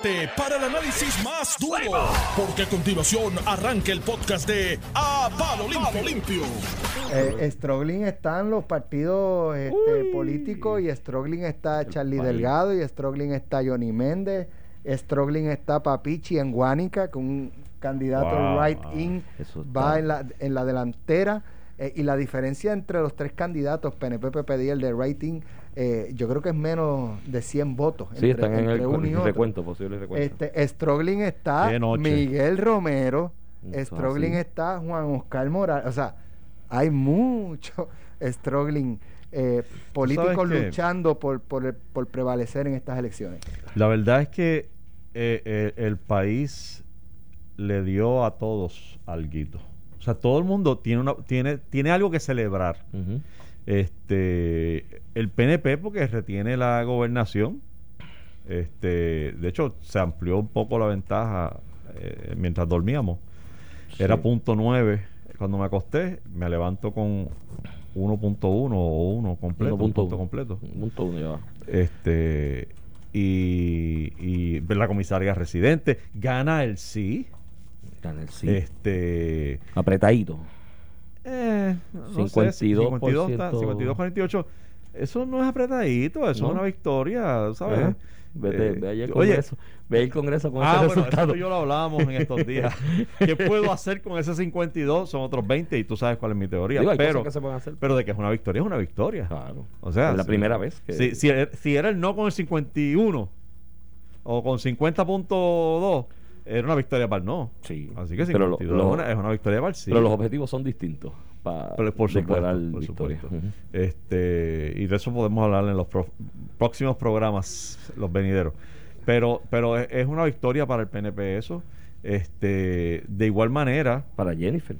prepárate para el análisis más duro, porque a continuación arranca el podcast de A Palo Limpio. Limpio. Eh, Stroglin está en los partidos este, políticos y Stroglin está Charlie Delgado y Stroglin está Johnny Méndez. Stroglin está Papichi en Guánica, con un candidato Wow. right in, va en la, en la delantera. eh, y la diferencia entre los tres candidatos, PNP, PPD y el de rating, eh, yo creo que es menos de 100 votos. Sí, entre- están en el uno y otro. recuento, posible recuento. Este, Stroglin está. Miguel Romero, Eso Stroglin así. está Juan Oscar Morales. O sea, hay mucho Stroglin eh, políticos luchando por, por, el- por prevalecer en estas elecciones. La verdad es que eh, eh, el país le dio a todos alguito. O sea, todo el mundo tiene, una, tiene, tiene algo que celebrar. Ujú. Este, el PNP porque retiene la gobernación. Este, de hecho, se amplió un poco la ventaja eh, mientras dormíamos. Era punto nueve cuando me acosté. Me levanto con 1.1 o 1 completo. un 1.1. punto completo. Un punto uno ya va. Este y, y la comisaria residente gana el sí. Gana el sí. Este Apretadito. Eh, no 52%. sé, 52, está- 52, 48. Eso no es apretadito, eso ¿No? es una victoria, ¿sabes? Ajá. Vete, Eh, ve allá al oye, Congreso. Ve al Congreso con Ah, ese bueno, resultado. eso yo lo hablábamos en estos días. ¿Qué puedo hacer con ese 52? Son otros 20 y tú sabes cuál es mi teoría. Digo, pero, que se pueden hacer. pero de que es una victoria, es una victoria. Claro. O sea, es la si- primera vez que. Si, si, si era el no con el 51 o con 50.2, era una victoria para el no. Sí. Así que Pero 52 lo- lo- es, una, es una victoria para el sí. Pero los objetivos son distintos para Pero por declarar supuesto, por victoria. supuesto. Este, y de eso podemos hablar en los pro- próximos programas, los venideros. Pero, pero es, es una victoria para el PNP eso. Este, de igual manera, Para Jennifer.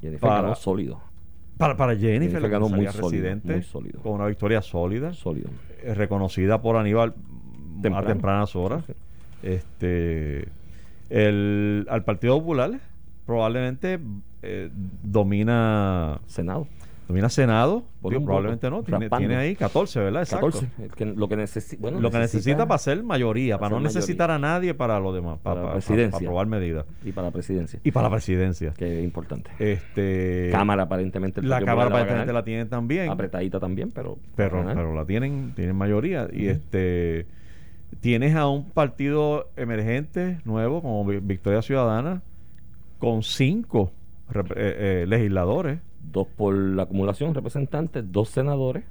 Jennifer Para- ganó sólido. para, para Jennifer, Jennifer ganó muy sólido, muy sólido. con una victoria sólida, Sólido. eh, reconocida por Aníbal Temprano. a tempranas horas. Sí. Este, el, al Partido Popular probablemente eh, domina Senado. domina Senado, Por digo, un probablemente no, tiene, tiene ahí 14, ¿verdad? Exacto. 14. el que- lo que, necesi- bueno, lo que necesita para ser mayoría, para para no necesitar a nadie para lo demás, para, Para para- aprobar medidas. Y para la presidencia. Y para la presidencia. que es importante. Este, Cámara aparentemente. la Cámara aparentemente la tienen también, Apretadita también, pero. pero, pero la tienen, tienen mayoría. Y este tienes a un partido emergente nuevo como Vi- Victoria Ciudadana con cinco eh, eh, legisladores. Dos por la acumulación, representantes, dos senadores.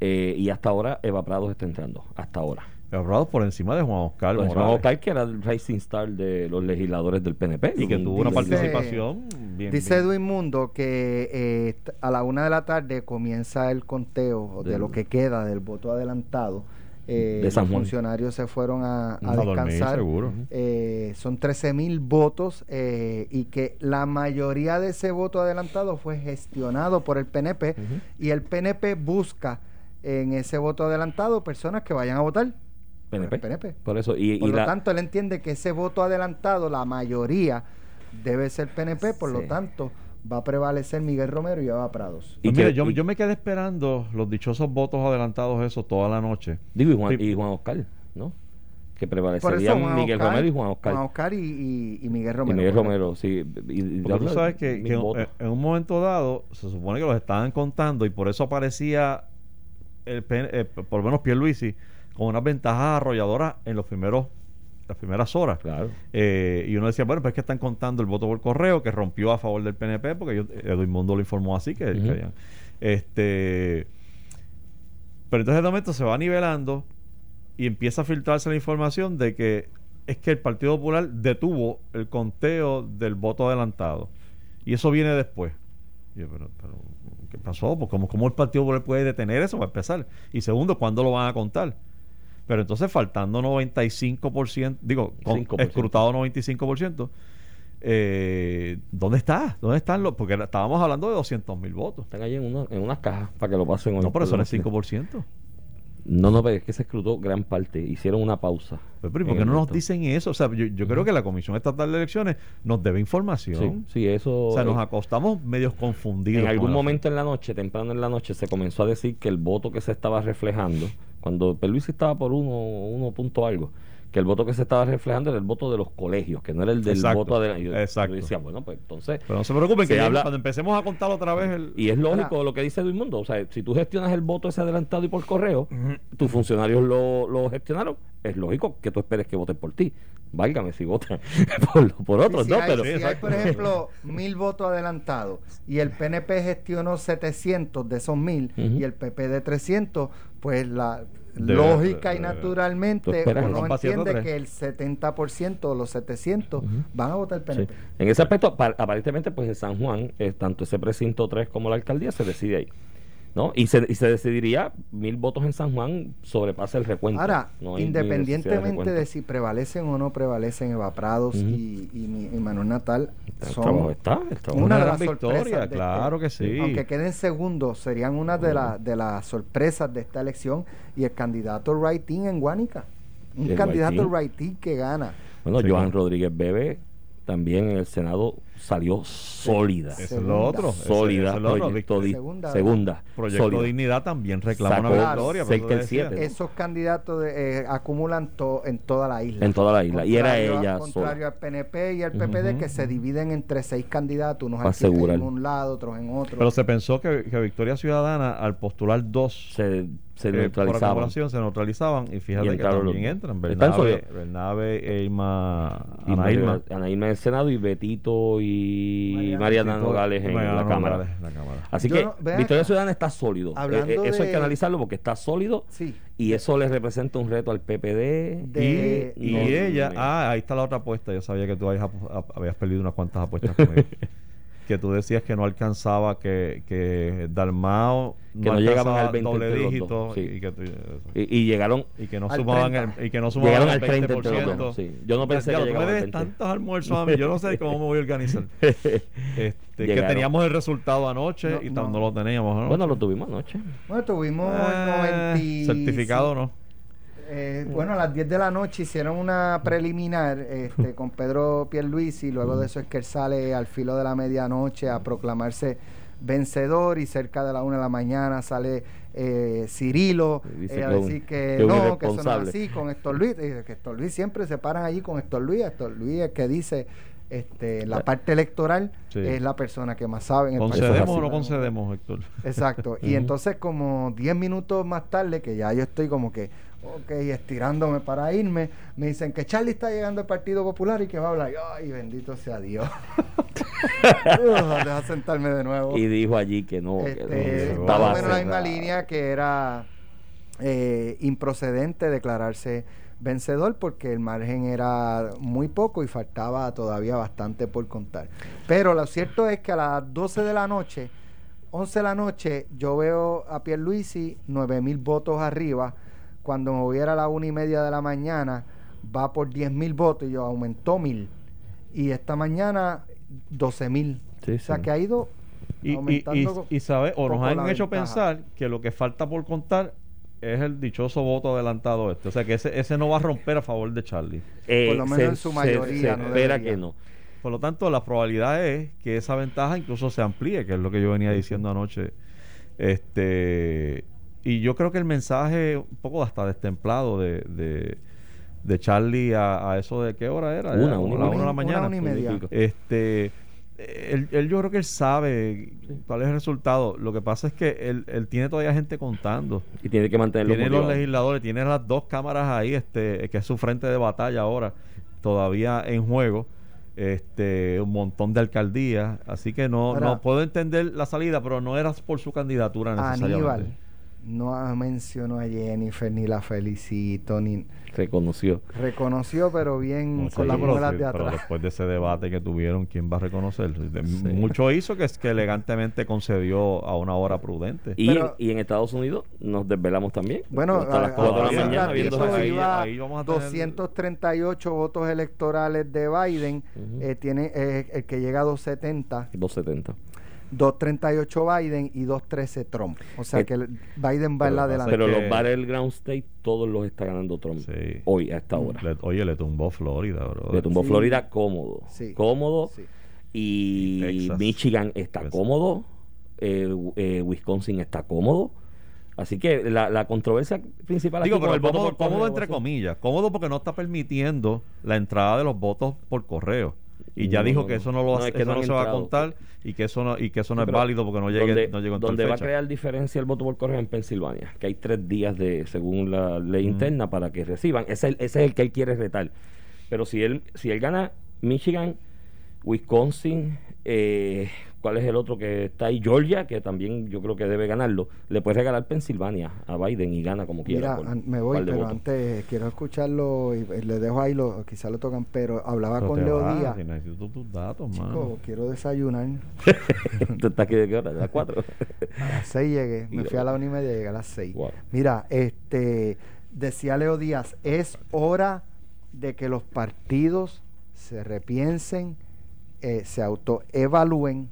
eh, y hasta ahora Eva Prados está entrando. Hasta ahora. Aprobados por encima de Juan Oscar Juan Oscar, que era el Racing Star de los legisladores del PNP. y que tuvo una dice- participación bien Dice Edwin Mundo que eh, a la una de la tarde comienza el conteo de lo que queda del voto adelantado. Eh, De los funcionarios se fueron a, a a dormir, descansar. seguro. Eh, son 13 mil votos eh, y que la mayoría de ese voto adelantado fue gestionado por el PNP Ujú. y el PNP busca en ese voto adelantado personas que vayan a votar por PNP. el PNP. Por eso. Y, Por y lo la- tanto, él entiende que ese voto adelantado, la mayoría debe ser PNP, por lo tanto, va a prevalecer Miguel Romero y Eva Prados. y Pues que- mira, yo, y- yo me quedé esperando los dichosos votos adelantados esos toda la noche. Digo, y Juan, y Juan Oscar, ¿no? Que prevalecerían Miguel Oscar- Romero y Juan Oscar. Juan Oscar y, y- y Miguel Y Romero. Miguel correcto. Romero, sí. Y, y- Porque tú sabes que, en, un momento dado se supone que los estaban contando y por eso aparecía el eh, por lo menos Pierluisi con unas ventajas arrolladoras en los primeros las primeras horas. Claro. Eh, y uno decía, bueno, pues es que están contando el voto por correo que rompió a favor del PNP, porque ellos- Edwin Mundo lo informó así, que, habían- este pero entonces de momento se va nivelando y empieza a filtrarse la información de que es que el Partido Popular detuvo el conteo del voto adelantado. Y eso viene después. Y yo, pero, pero, ¿qué pasó? Pues, ¿cómo, cómo el Partido Popular puede detener eso para empezar? Y segundo, ¿cuándo lo van a contar? Pero entonces faltando 95%, digo, con 5%. escrutado 95%, eh, ¿dónde está? ¿Dónde están los? Porque estábamos hablando de 200 mil votos. Están allí en, una, en unas cajas para que lo pasen. No, pero eso no es Perdón. 5%. No, no, pero es que se escrutó gran parte. Hicieron una pausa. Pero ¿y en ¿por qué no nos dicen eso? O sea, yo, yo creo que la Comisión Estatal de Elecciones nos debe Sí, información. sí, eso. O sea, nos acostamos medios confundidos. en algún momento en la noche, temprano en la noche, se comenzó a decir que el voto que se estaba reflejando, cuando Luis estaba por uno, uno punto algo, que el voto que se estaba reflejando era el voto de los colegios, que no era el del Exacto, voto de yo- exacto. yo decía, bueno, pues entonces Pero no se preocupen, que ya habla- cuando empecemos a contar otra vez el... y es lógico Ahora- lo que dice Edmundo, o sea, si tú gestionas el voto ese adelantado y por correo, tus funcionarios lo, lo gestionaron, es lógico que tú esperes que voten por ti. Válgame si votan por, por Sí, otros, si ¿no? hay, Pero, si hay, por ejemplo, mil votos adelantados y el PNP gestionó 700 de esos mil y el PP de 300, pues la De- lógica y de- naturalmente uno entiende tres. que el 70% de los 700 van a votar Sí. PNP. En ese aspecto, apa- aparentemente, pues en San Juan, eh, tanto ese precinto 3 como la alcaldía se decide ahí. ¿No? Y se, y se decidiría mil votos en San Juan sobrepasa el recuento. Ahora, No de independientemente de si prevalecen o no prevalecen Eva Prados Ujú. y, y, Manuel Natal, son está, trabajo una de gran las victoria, sorpresas. de- claro que sí. Aunque queden segundos, serían una de, las de las sorpresas de esta elección. Y el candidato Wrightin en Guánica. Un El candidato Wrightin. Wrightin que gana. Bueno, Sí. Rodríguez Bebe también en el Senado salió sólida. Eso es lo otro. Sólida. eso es lo otro. proyecto di- Segunda. segunda. Proyecto sólida. Dignidad también reclama Sacó una victoria. cerca eso te el decía. siete. Esos candidatos de- eh, acumulan to- en toda la isla. En toda la isla. Y era ella Contrario sola. al PNP y al PPD que se dividen entre seis candidatos, unos en un lado, otros en otro. Pero se pensó que, que Victoria Ciudadana, al postular dos Se, se eh, por neutralizaban. acumulación, se neutralizaban. Y fíjate Y que también los- entran. Están Bernabe. Bernabe Irma, Y Ana Irma. Ana Irma en el Senado y Betito y Mariana. Nogales en la Cámara. Nogales en la Cámara. Así Yo que no- Victoria acá. Ciudadana está sólido. Eh, Hablando eh, eso hay que analizarlo porque está sólido sí. y eso le representa un reto al PPD. De- y y no, ella, no, no. ah, ahí está la otra apuesta. Yo sabía que tú habías, habías perdido unas cuantas apuestas conmigo. que tú decías que no alcanzaba, que, que Dalmao Que no llegaban al alcanzaba 20 doble dígito sí. y, que, Y, y llegaron y que no Al sumaban 30. el, y que no sumaban al 30 entre los 20%. dos, sí. Yo no pensé Ya, que llegaban al debes 20. tantos almuerzos a mí, yo no sé cómo me voy a organizar. Este, que teníamos el resultado anoche No, y no. no, lo teníamos. ¿no? bueno, lo tuvimos anoche. Bueno, tuvimos Eh, 90 certificado no. Eh, bueno, a las 10 de la noche hicieron una preliminar este, con Pedro Pierluisi y luego de eso es que él sale al filo de la medianoche a proclamarse vencedor y cerca de la 1 de la mañana sale eh, Cirilo eh, a decir que no, que eso no es así con Héctor Luis, dice que Héctor Luis siempre se paran allí con Héctor Luis, Héctor Luis es que dice este, la parte electoral Sí. es la persona que más sabe en el ¿Concedemos o no concedemos, Héctor? Exacto. Y entonces como 10 minutos más tarde, que ya yo estoy como que, ok, estirándome para irme, me dicen que Charlie está llegando al Partido Popular y que va a hablar. Ay, bendito sea Dios. Deja sentarme de nuevo. Y dijo allí que no. que Este, no, estaba o menos la misma línea que era eh, improcedente declararse vencedor porque el margen era muy poco y faltaba todavía bastante por contar. Pero lo cierto es que a las 12 de la noche, 11 de la noche, yo veo a Pierluisi 9 mil votos arriba. Cuando me voy a la una y media de la mañana, va por 10 mil votos y yo aumentó mil. Y esta mañana 12 mil. Sí, o sea sí. que ha ido Y, y, y, aumentando y sabe, o nos han hecho ventaja. pensar que lo que falta por contar es el dichoso voto adelantado este. O sea que ese, ese no va a romper a favor de Charlie. Eh, Por lo menos en su mayoría, Se, no espera debería. que no. Por lo tanto, la probabilidad es que esa ventaja incluso se amplíe, que es lo que yo venía diciendo anoche. Este y yo creo que el mensaje un poco hasta destemplado de, de, de Charlie a, a eso de qué hora era, Una, una la media. una de la mañana. una y media. pico. Este, él, él yo creo que él sabe cuál es el resultado. Lo que pasa es que él, él tiene todavía gente contando. Y tiene que mantenerlo Tiene los legisladores, tiene las dos cámaras ahí, este, que es su frente de batalla ahora, todavía en juego. Este, un montón de alcaldías. Así que no, Ahora- no puedo entender la salida, pero no era por su candidatura necesariamente. Aníbal no mencionó a Jennifer ni la felicito ni Reconoció. reconoció pero bien con las pero, muelas sí, de pero atrás después de ese debate que tuvieron, ¿quién va a reconocer? Sí. Mucho hizo que es que elegantemente concedió a una hora prudente. Y, Pero- y en Estados Unidos nos desvelamos también. bueno hasta las a- 4 de la mañana ratito viendo ahí- iba ahí vamos a tener- 238 votos electorales de Biden eh, tiene eh, el que llega a 270 270. 238 Biden y 213 Trump o sea Eh, que el- Biden va en la delantera Pero los Battleground State todos los está ganando Trump. Sí. Hoy, a esta hora. Le- oye, le tumbó Florida, bro. Le tumbó Sí. Florida cómodo. Sí. Cómodo. Sí. Y Texas. Michigan está Texas. cómodo. eh, eh, Wisconsin está cómodo. Así que la, la controversia principal Digo, aquí con pero el voto cómodo, por cómodo entre comillas. Cómodo porque no está permitiendo la entrada de los votos por correo. Y ya No, dijo no, que eso no, lo, No, es que eso no se va a contar y que eso no, y que eso no Sí, es válido porque no llegue, donde, no llegó donde va a crear diferencia el voto por correo en Pensilvania, que hay tres días de según la ley interna para que reciban. Ese es, el, ese es el que él quiere retar. Pero si él, si él gana Michigan, Wisconsin, eh, ¿cuál es el otro que está ahí? Georgia, que también yo creo que debe ganarlo. Le puede regalar Pensilvania a Biden y gana como quiera. Mira, me voy, pero votos. antes quiero escucharlo y eh, le dejo ahí, lo, quizá lo tocan, pero hablaba Pero con Leo vas, Díaz. si necesito tus datos, mano. Chico, quiero desayunar. ¿Tú estás aquí de qué hora? ¿De las cuatro? A las 6 llegué, me fui a la bueno. una y media, llegué a las 6. Wow. Mira, este, decía Leo Díaz, es hora de que los partidos se repiensen, eh, se autoevalúen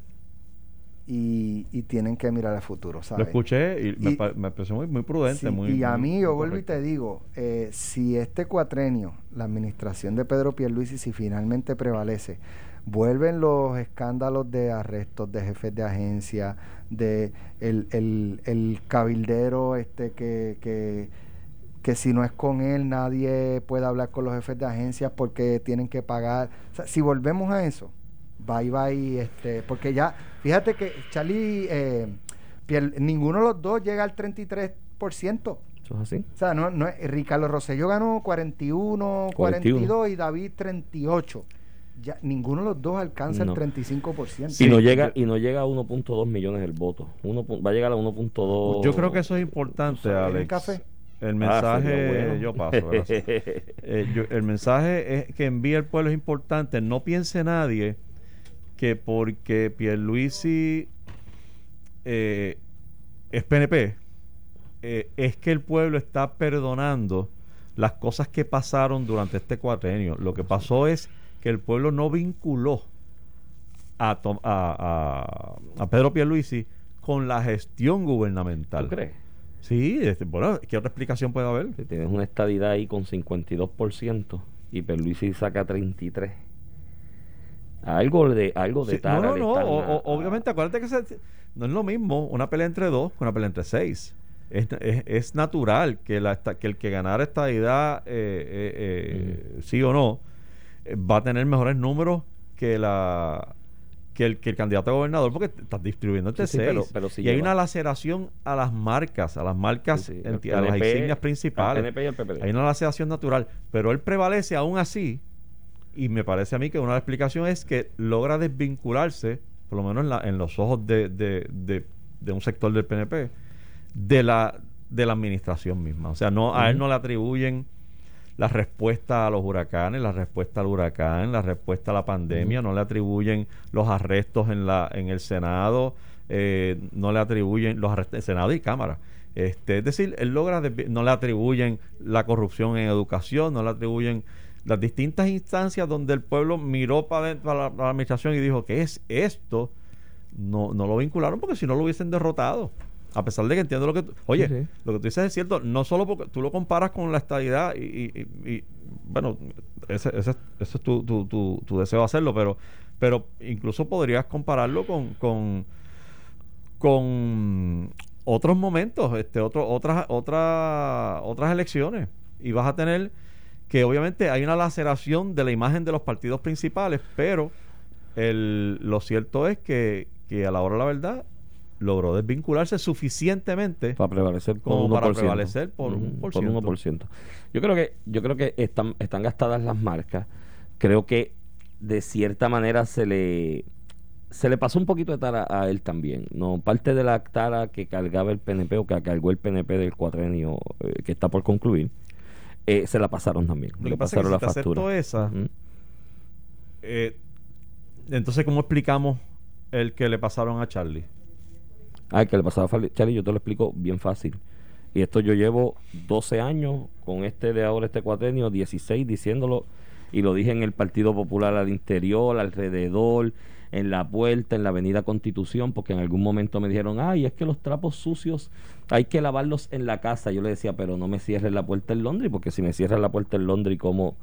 y, y tienen que mirar al futuro, Lo ¿sabes? escuché y, me, Y- pa- me pareció muy, muy prudente. Sí, muy, y a muy- mí, yo vuelvo y te digo, eh, si este cuatrenio, la administración de Pedro Pierluisi, si finalmente prevalece, vuelven los escándalos de arrestos de jefes de agencia, de el, el- el cabildero este que, que, que si no es con él nadie puede hablar con los jefes de agencias porque tienen que pagar. O sea, si volvemos a eso, bye bye, este, porque ya, fíjate que Charlie, eh, Pier- ninguno de los dos llega al 33%. ¿Eso es así? O sea, no, no es- Ricardo Rosselló ganó 41, 42 y David 38. Ya, ninguno de los dos alcanza No. el 35%. y no llega y no llega a 1.2 millones el voto. Uno va a llegar a 1.2. Yo creo que eso es importante, ¿Sabes el Alex. café? El Ah, mensaje, bueno. yo paso, gracias. Eh, yo- el mensaje es que envía el pueblo es importante. No piense nadie que porque Pierluisi eh, es PNP, eh, es que el pueblo está perdonando las cosas que pasaron durante este cuatrenio. Lo que pasó es que el pueblo no vinculó a, Tom- a, a- a Pedro Pierluisi con la gestión gubernamental. ¿Tú crees? Sí, este, bueno, ¿qué otra explicación puede haber? Si tienes una estadidad ahí con 52% y Perluisi saca 33. Algo de algo de Sí, no, tara no, no. o- a- obviamente, acuérdate que se- no es lo mismo una pelea entre dos que una pelea entre seis. Es, es- es natural que, la, que el que ganara esta idea, eh, eh, eh, sí o no, eh, va a tener mejores números que la que el, que el candidato a gobernador porque estás distribuyendo entre Sí, sí, pero- pero si y hay una laceración a las marcas, a las marcas, Sí, sí, en- el a las insignias al principales. PNP y PPD. Hay una laceración natural, pero él prevalece aún así y me parece a mí que una explicación es que logra desvincularse, por lo menos en, la- en los ojos de, de- de- de un sector del PNP, de la, de la administración misma. O sea, no, a él no le atribuyen la respuesta a los huracanes, la respuesta al huracán, la respuesta a la pandemia, no le atribuyen los arrestos en, la, en el Senado, eh, no le atribuyen los arrestos en Senado y Cámara. Este, es decir, él logra, no le atribuyen la corrupción en educación, no le atribuyen las distintas instancias donde el pueblo miró para, la, para la administración y dijo, ¿qué es esto? No, no lo vincularon porque si no lo hubiesen derrotado. A pesar de que entiendo lo que tú... Oye, Sí, sí. lo que tú dices es cierto, no solo porque tú lo comparas con la estadidad y, y- y- y, bueno, ese, ese, ese es tu, tu, tu, tu deseo de hacerlo, pero, pero incluso podrías compararlo con, con, con otros momentos, este, otro, otras, otras, otras elecciones. Y vas a tener que obviamente hay una laceración de la imagen de los partidos principales, pero el, lo cierto es que, que a la hora de la verdad logró desvincularse suficientemente para prevalecer Como 1%. para prevalecer por un por ciento. 1%. Yo creo que yo creo que están están gastadas las marcas. Creo que de cierta manera se le se le pasó un poquito de tara a él también. No parte de la tara que cargaba el PNP o que cargó el PNP del cuatrenio eh, que está por concluir. Eh, se la pasaron también. Lo Le que pasa es que si te acepto esa, eh, entonces ¿cómo explicamos el que le pasaron a Charlie? Ah, que le pasaba a Charlie, yo te lo explico bien fácil. Y esto yo llevo 12 años con este de ahora, este cuatrenio, 16 diciéndolo. Y lo dije en el Partido Popular al interior, alrededor, en la puerta, en la Avenida Constitución, porque en algún momento me dijeron, ay, es que los trapos sucios hay que lavarlos en la casa. Yo le decía, pero no me cierres la puerta en Londres, porque si me cierras la puerta en Londres, ¿cómo,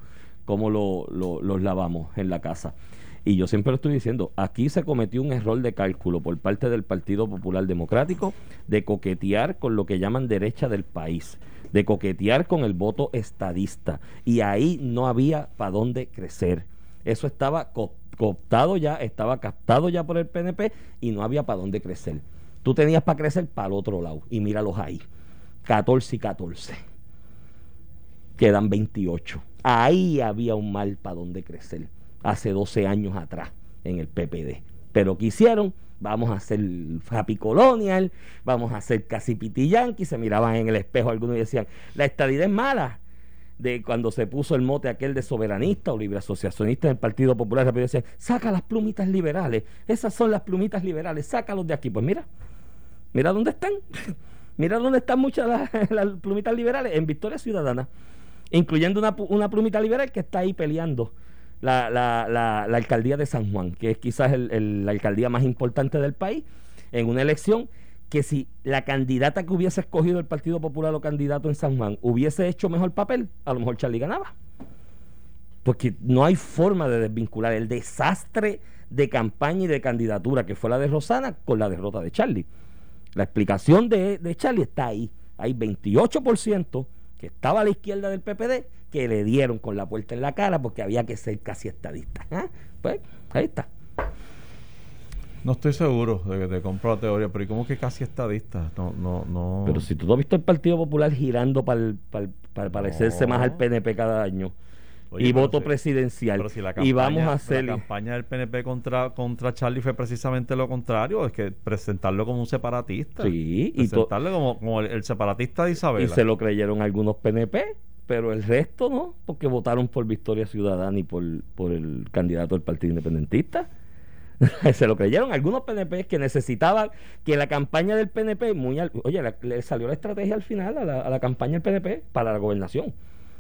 cómo lo, lo- los lavamos en la casa? Y yo siempre lo estoy diciendo, aquí se cometió un error de cálculo por parte del Partido Popular Democrático de coquetear con lo que llaman derecha del país, de coquetear con el voto estadista. Y ahí no había para dónde crecer. Eso estaba cooptado ya, estaba captado ya por el PNP y no había para dónde crecer. Tú tenías para crecer para el otro lado y míralos ahí. 14 y 14. Quedan 28. Ahí había un mal para dónde crecer hace 12 años atrás en el PPD. Pero ¿qué hicieron? Vamos a hacer Happy Colonial, vamos a hacer casi Yankee. Se miraban en el espejo algunos y decían, la estadidad es mala. De cuando se puso el mote aquel de soberanista o libre asociacionista en el Partido Popular, rápido decían, saca las plumitas liberales, esas son las plumitas liberales, sácalos de aquí. Pues mira, mira dónde están. mira dónde están muchas las, plumitas liberales, en Victoria Ciudadana, incluyendo una, una plumita liberal que está ahí peleando la, la, la, alcaldía de San Juan, que es quizás la alcaldía más importante del país, en una elección que si la candidata que hubiese escogido el Partido Popular o candidato en San Juan hubiese hecho mejor papel, a lo mejor Charlie ganaba. Porque no hay forma de desvincular el desastre de campaña y de candidatura que fue la de Rosana con la derrota de Charlie. La explicación de, de Charlie está ahí. Hay 28% que estaba a la izquierda del PPD que le dieron con la puerta en la cara porque había que ser casi estadista. ¿Ah? Pues ahí está. No estoy seguro de que te compro la teoría, pero ¿y cómo que casi estadista? No, no, no. Pero si tú no has visto el Partido Popular girando para, para, parecerse más al PNP cada año y voto presidencial. y vamos a hacer. La campaña del PNP contra, contra Charlie fue precisamente lo contrario: es que presentarlo como un separatista. Sí, presentarlo como, como el, separatista de Isabel. Y se lo creyeron algunos PNP pero el resto no, porque votaron por Victoria Ciudadana y por, por el candidato del Partido Independentista. se lo creyeron algunos PNP que necesitaban que la campaña del PNP, muy oye, le salió la estrategia al final a la, campaña del PNP para la gobernación,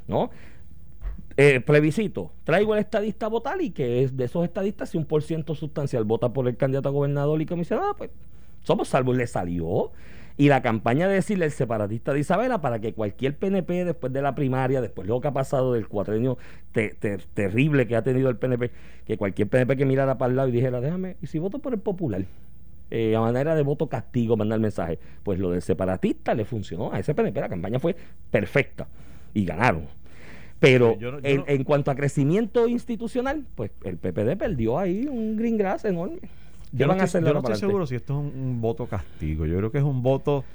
¿no? Eh, plebiscito, traigo el estadista a votar y que es de esos estadistas, si un por ciento sustancial vota por el candidato a gobernador y comisionado, pues somos salvos, le salió. Y la campaña de decirle el separatista de Isabela para que cualquier PNP después de la primaria, después de lo que ha pasado del cuatrenio terrible que ha tenido el PNP, que cualquier PNP que mirara para el lado y dijera, déjame, y si voto por el popular, eh, a manera de voto castigo, mandar mensaje, pues lo del separatista le funcionó. A ese PNP, la campaña fue perfecta y ganaron. Pero en, cuanto a crecimiento institucional, pues el PPD perdió ahí un green grass enorme. Yo no, estoy, yo no estoy seguro si esto es un, voto castigo. Yo creo que es un voto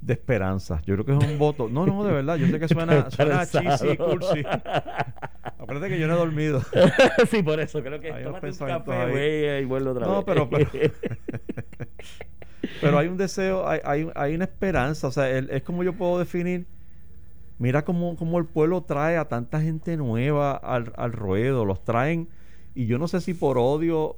de esperanza. Yo creo que es un voto. No, no, de verdad. Yo sé que suena, suena cheesy, cursi. Acuérdate que yo no he dormido. sí, por eso. Creo que hay un café, y vuelvo otra no, Pero, pero, hay un deseo, hay, hay, hay una esperanza. O sea, es como yo puedo definir. Mira cómo, cómo el pueblo trae a tanta gente nueva al, al ruedo. Los traen. Y yo no sé si por odio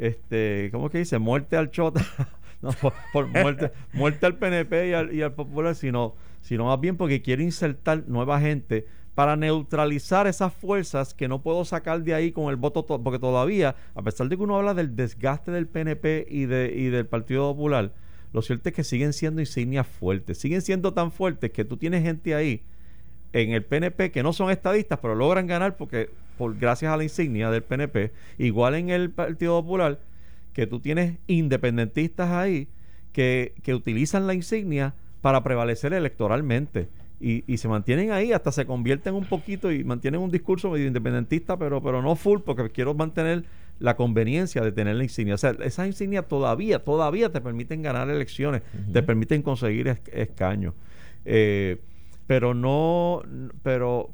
este, ¿cómo que dice? Muerte al Chota. no, por, muerte, muerte al PNP y al, y al Popular, sino, sino más bien porque quiere insertar nueva gente para neutralizar esas fuerzas que no puedo sacar de ahí con el voto, porque todavía, a pesar de que uno habla del desgaste del PNP y, de, y del Partido Popular, lo cierto es que siguen siendo insignias fuertes, siguen siendo tan fuertes que tú tienes gente ahí en el PNP que no son estadistas, pero logran ganar porque por gracias a la insignia del PNP, igual en el Partido Popular, que tú tienes independentistas ahí que, que utilizan la insignia para prevalecer electoralmente. Y, y, se mantienen ahí, hasta se convierten un poquito y mantienen un discurso medio independentista, pero, pero no full, porque quiero mantener la conveniencia de tener la insignia. O sea, esas insignias todavía, todavía te permiten ganar elecciones, te permiten conseguir escaños. Eh, pero no, pero,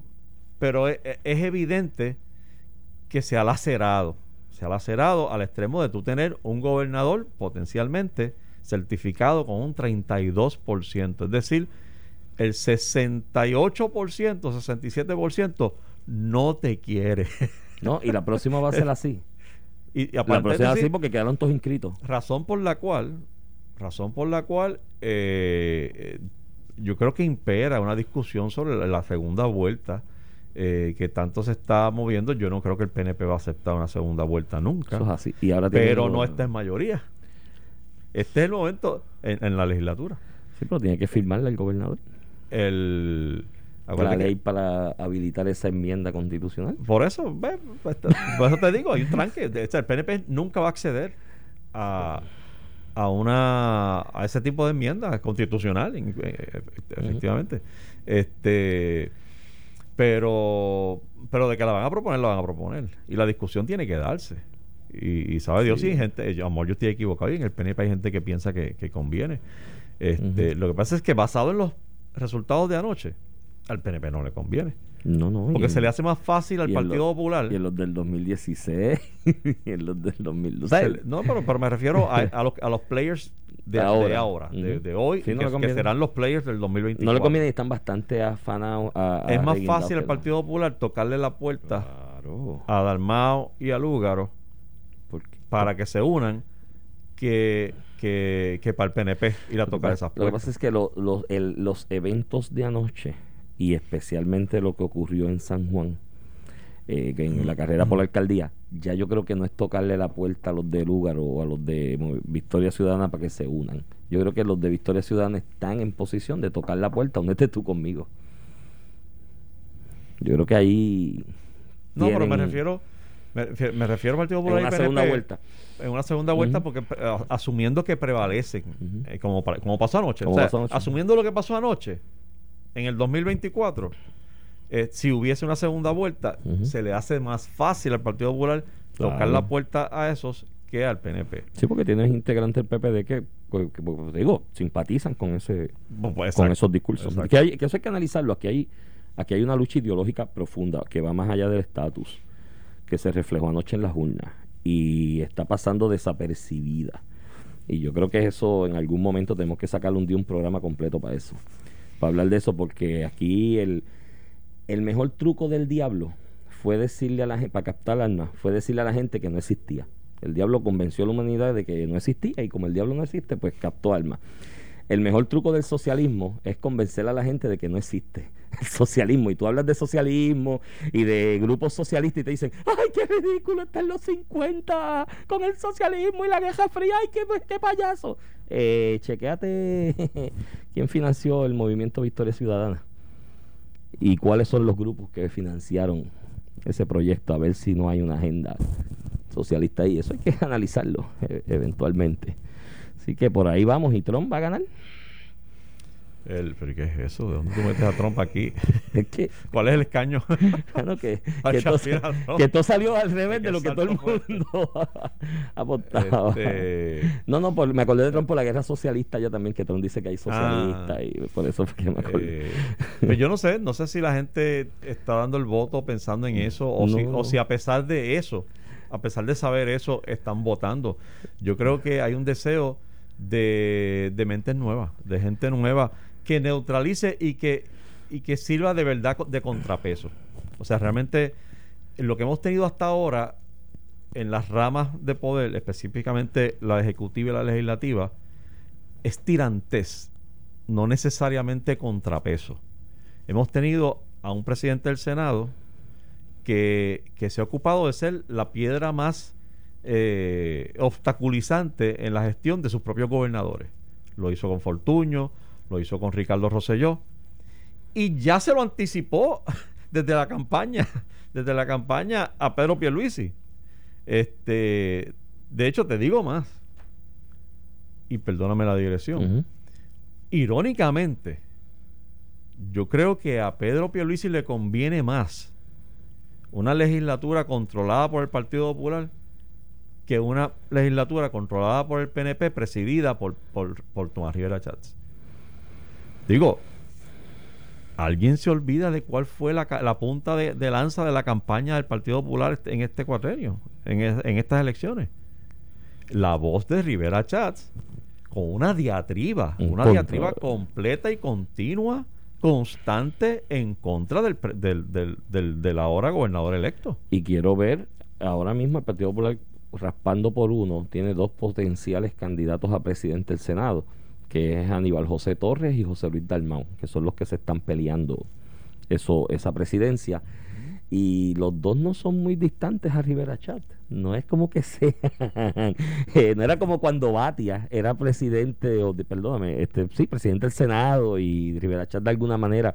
pero e, e, es, evidente que se ha lacerado, se ha lacerado al extremo de tú tener un gobernador potencialmente certificado con un 32%, es decir, el 68%, 67% no te quiere. No, y la próxima va a ser así. Y, la próxima así porque quedaron todos inscritos. Razón por la cual, razón por la cual eh, yo creo que impera una discusión sobre la, segunda vuelta eh, que tanto se está moviendo. Yo no creo que el PNP va a aceptar una segunda vuelta nunca. así. Y ahora pero no está en mayoría. Este es el momento en, la legislatura. Sí, pero tiene que firmarle el gobernador. El, la Acuérdate que- ley para habilitar esa enmienda constitucional. Por eso, ve, pues, por eso te digo, hay un tranque. De- o sea, el PNP nunca va a acceder a, a una a ese tipo de enmienda constitucional, in- eh, efectivamente. Este, pero, pero de que la van a proponer, la van a proponer. Y la discusión tiene que darse. Y, y sabe Dios Sí. si hay gente, yo, amor, yo estoy equivocado y en el PNP hay gente que piensa que, que conviene. Este. Lo que pasa es que basado en los resultados de anoche, al PNP no le conviene. No, no. Porque se le hace más fácil al Partido lo- Popular. Y en los del 2016 y en los del 2012. Se le- no, pero, pero me refiero a, a los, a los players de ahora, de, ahora. ahora, de, Ujú. de hoy, Sí, no que, serán los players del 2024. no le conviene y están bastante afanados a, a Es más fácil al Partido Popular tocarle la puerta Claro. a Dalmao y a Lúgaro para que se unan que, que, que para el PNP ir a tocar esas Lo que pasa puertas. es que lo- los- el- los eventos de anoche y especialmente lo que ocurrió en San Juan, eh, que en la carrera por la alcaldía, ya yo creo que no es tocarle la puerta a los de Lúgaro o a los de Victoria Ciudadana para que se unan. Yo creo que los de Victoria Ciudadana están en posición de tocar la puerta, únete tú conmigo. Yo creo que ahí... No, pero me refiero me, refiero- me refiero al Partido en Popular y una PNP segunda vuelta. en una segunda vuelta porque a- asumiendo que prevalecen eh, como, como pasó anoche O sea, pasó anoche. asumiendo lo que pasó anoche en el 2024 eh, si hubiese una segunda vuelta se le hace más fácil al Partido Popular tocar la puerta a esos que al PNP Sí, porque tienes integrantes del PPD que, que- que, pues, te digo, simpatizan con ese pues, con esos discursos. Que, hay, que eso hay que analizarlo. Aquí hay, aquí hay una lucha ideológica profunda que va más allá del estatus, que se reflejó anoche en las urnas y está pasando desapercibida. Y yo creo que eso en algún momento tenemos que sacarle un día un programa completo para eso. Para hablar de eso, porque aquí el, el mejor truco del diablo fue decirle a la gente, para captar alma, fue decirle a la gente que no existía. El diablo convenció a la humanidad de que no existía y como el diablo no existe, pues captó alma. El mejor truco del socialismo es convencer a la gente de que no existe socialismo. Y tú hablas de socialismo y de grupos socialistas y te dicen, ¡ay, qué ridículo están los 50 con el socialismo y la Guerra Fría! ¡Ay, qué, qué payaso! Eh, chequéate quién financió el movimiento Victoria Ciudadana y cuáles son los grupos que financiaron ese proyecto, a ver si no hay una agenda socialista ahí. Eso hay que analizarlo eh, eventualmente. Así que por ahí vamos y Trump va a ganar. El- ¿pero qué es eso? ¿de dónde tú metes a Trump aquí? ¿cuál es el escaño? bueno, que, que, todo, que salió al revés de lo que todo el mundo apostaba. Este, No, no, por- me acordé de Trump por la guerra socialista ya también, que Trump dice que hay socialistas Ah. y por eso fue que me acordé. Eh, pues yo no sé, no sé si la gente está dando el voto pensando en eso o, si, o si a pesar de eso, a pesar de saber eso, están votando. Yo creo que hay un deseo de, de mentes nuevas, de gente nueva que neutralice y que, y que sirva de verdad de contrapeso. O sea, realmente lo que hemos tenido hasta ahora en las ramas de poder, específicamente la ejecutiva y la legislativa, es tirantez, no necesariamente contrapeso. Hemos tenido a un presidente del Senado que, que se ha ocupado de ser la piedra más eh, obstaculizante en la gestión de sus propios gobernadores. Lo hizo con Fortuño, lo hizo con Ricardo Rosselló y ya se lo anticipó desde la campaña, desde la campaña a Pedro Pierluisi. Este, de hecho te digo más. Y perdóname la digresión. Ujú. Irónicamente, yo creo que a Pedro Pierluisi le conviene más una legislatura controlada por el Partido Popular que una legislatura controlada por el PNP presidida por, por, por Tomás Rivera Chats. Digo, ¿alguien se olvida de cuál fue la, punta de, de lanza de la campaña del Partido Popular este- en este cuatrenio, en, es- en estas elecciones? La voz de Rivera Chats con una diatriba, En una contra. diatriba completa y continua, constante en contra del, pre- del, del, del, del ahora gobernador electo. Y quiero ver, ahora mismo el Partido Popular raspando por uno, tiene dos potenciales candidatos a presidente del Senado, que es Aníbal José Torres y José Luis Dalmau, que son los que se están peleando eso, esa presidencia. y los dos no son muy distantes a Rivera Chat. No es como que sean, eh, no era como cuando Batia era presidente, o perdóname, este, sí, presidente del Senado y Rivera Chat de alguna manera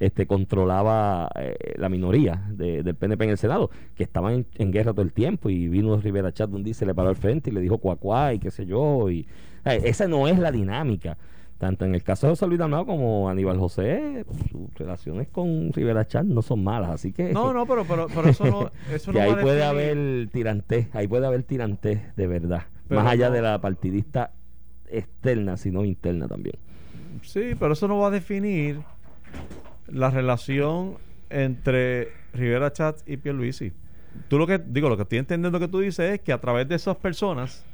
este, controlaba eh, la minoría del PNP en el Senado, que estaban en, guerra todo el tiempo y vino Rivera Chat un día se le paró al frente y le dijo cuacuá y qué sé yo. y Esa no es la dinámica tanto en el caso de José Luis Dalmau como Aníbal José, sus relaciones con Rivera Chat no son malas, así que... No, no, pero, pero, eso no... Eso que ahí puede haber tirantes, ahí puede haber tirantes de verdad, más allá de la partidista externa, sino interna también. Sí, pero eso no va a definir la relación entre Rivera Chat y Pierluisi. Tú lo que, digo, lo que estoy entendiendo que tú dices es que a través de esas personas,